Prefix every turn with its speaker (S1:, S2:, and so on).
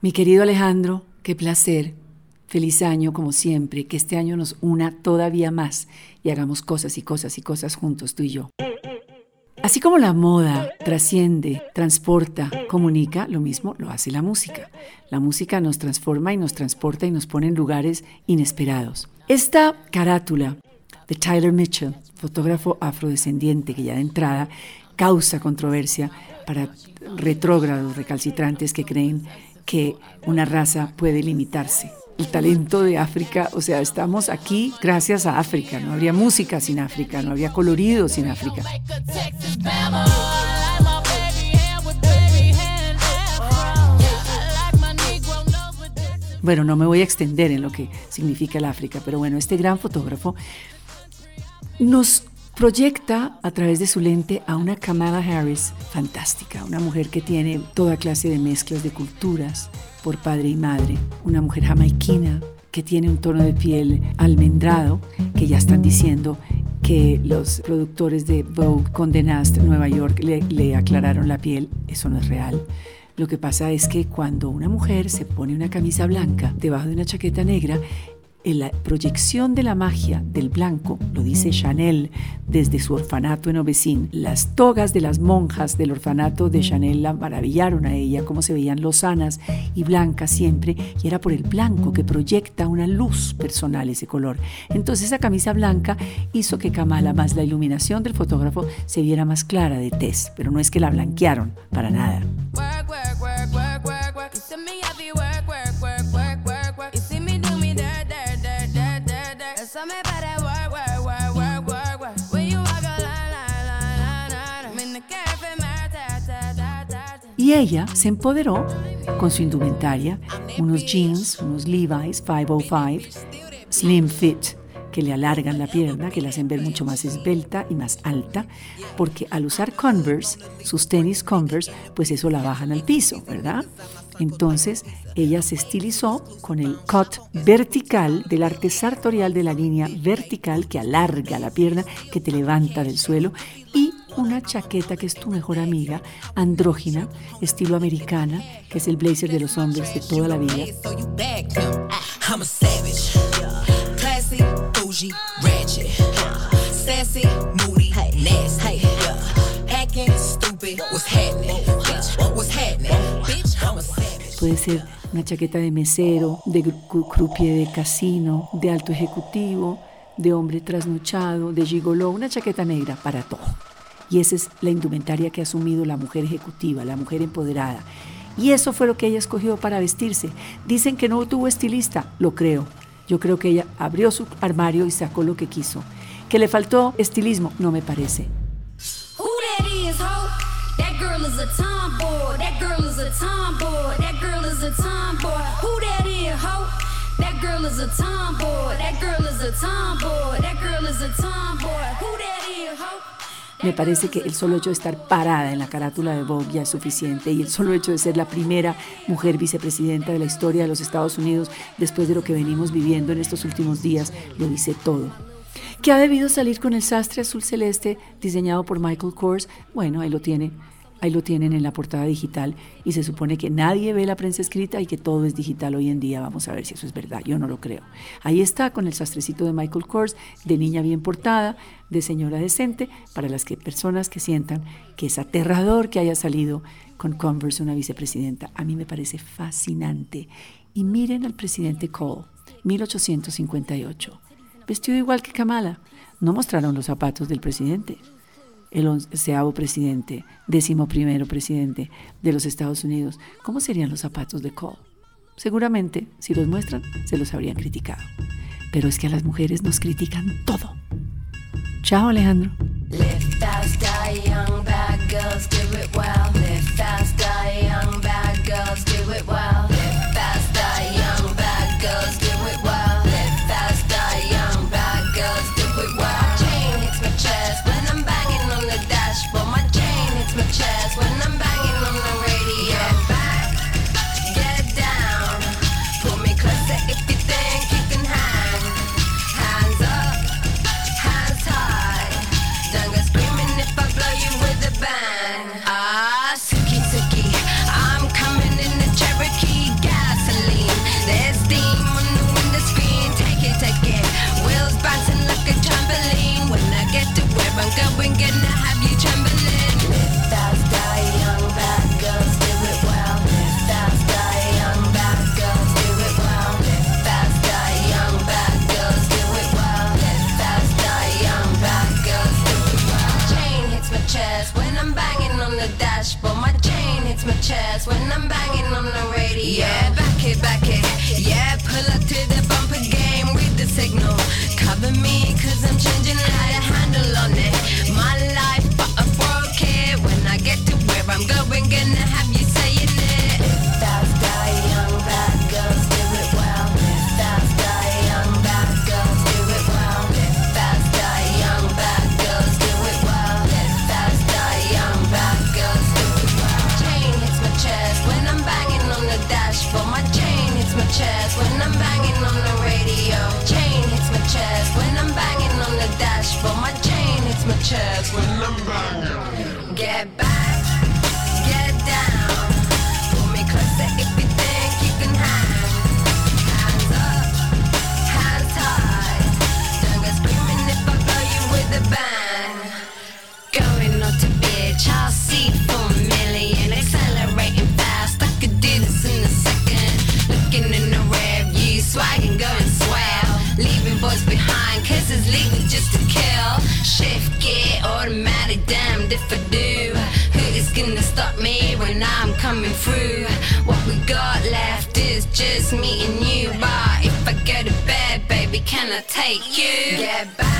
S1: Mi querido Alejandro, qué placer. Feliz año como siempre, que este año nos una todavía más y hagamos cosas y cosas y cosas juntos, tú y yo. Así como la moda trasciende, transporta, comunica, lo mismo lo hace la música. La música nos transforma y nos transporta y nos pone en lugares inesperados. Esta carátula de Tyler Mitchell, fotógrafo afrodescendiente que ya de entrada causa controversia para retrógrados recalcitrantes que creen que una raza puede limitarse. El talento de África, o sea, estamos aquí gracias a África, no habría música sin África, no habría colorido sin África. Bueno, no me voy a extender en lo que significa el África, pero bueno, este gran fotógrafo nos proyecta a través de su lente a una Kamala Harris fantástica, una mujer que tiene toda clase de mezclas de culturas por padre y madre, una mujer jamaiquina que tiene un tono de piel almendrado, que ya están diciendo que los productores de Vogue Condé Nast Nueva York le, le aclararon la piel, eso no es real. Lo que pasa es que cuando una mujer se pone una camisa blanca debajo de una chaqueta negra, la proyección de la magia del blanco, lo dice Chanel desde su orfanato en Obesin, las togas de las monjas del orfanato de Chanel la maravillaron a ella, cómo se veían lozanas y blancas siempre, y era por el blanco que proyecta una luz personal ese color. Entonces esa camisa blanca hizo que Kamala, más la iluminación del fotógrafo, se viera más clara de tez, pero no es que la blanquearon, para nada. Y ella se empoderó con su indumentaria, unos jeans, unos Levi's 505, slim fit, que le alargan la pierna, que la hacen ver mucho más esbelta y más alta, porque al usar Converse, sus tenis Converse, pues eso la bajan al piso, ¿verdad? Entonces ella se estilizó con el cut vertical del arte sartorial de la línea vertical que alarga la pierna, que te levanta del suelo y una chaqueta que es tu mejor amiga, andrógina, estilo americana, que es el blazer de los hombres de toda la vida. Puede ser una chaqueta de mesero, de croupier de casino, de alto ejecutivo, de hombre trasnochado, de gigoló, una chaqueta negra para todo. Y esa es la indumentaria que ha asumido la mujer ejecutiva, la mujer empoderada. Y eso fue lo que ella escogió para vestirse. Dicen que no tuvo estilista, lo creo. Yo creo que ella abrió su armario y sacó lo que quiso. Que le faltó estilismo, no me parece. Me parece que el solo hecho de estar parada en la carátula de Vogue ya es suficiente y el solo hecho de ser la primera mujer vicepresidenta de la historia de los Estados Unidos después de lo que venimos viviendo en estos últimos días lo dice todo. ¿Qué ha debido salir con el sastre azul celeste diseñado por Michael Kors? Bueno, ahí lo tiene Ahí lo tienen en la portada digital y se supone que nadie ve la prensa escrita y que todo es digital hoy en día. Vamos a ver si eso es verdad. Yo no lo creo. Ahí está con el sastrecito de Michael Kors, de niña bien portada, de señora decente, para las que, personas que sientan que es aterrador que haya salido con Converse una vicepresidenta. A mí me parece fascinante. Y miren al presidente Cole, 1858. Vestido igual que Kamala. No mostraron los zapatos del presidente el onceavo presidente, décimo primero presidente de los Estados Unidos, ¿cómo serían los zapatos de Cole? Seguramente, si los muestran, se los habrían criticado. Pero es que a las mujeres nos critican todo. Chao, Alejandro.
S2: Live fast, die young, bad girls, do it well. chairs when I'm banging on the radio. Yeah, back it, back it. Yeah, pull up to through. What we got left is just me and you. But if I go to bed, baby, can I take you? Get back.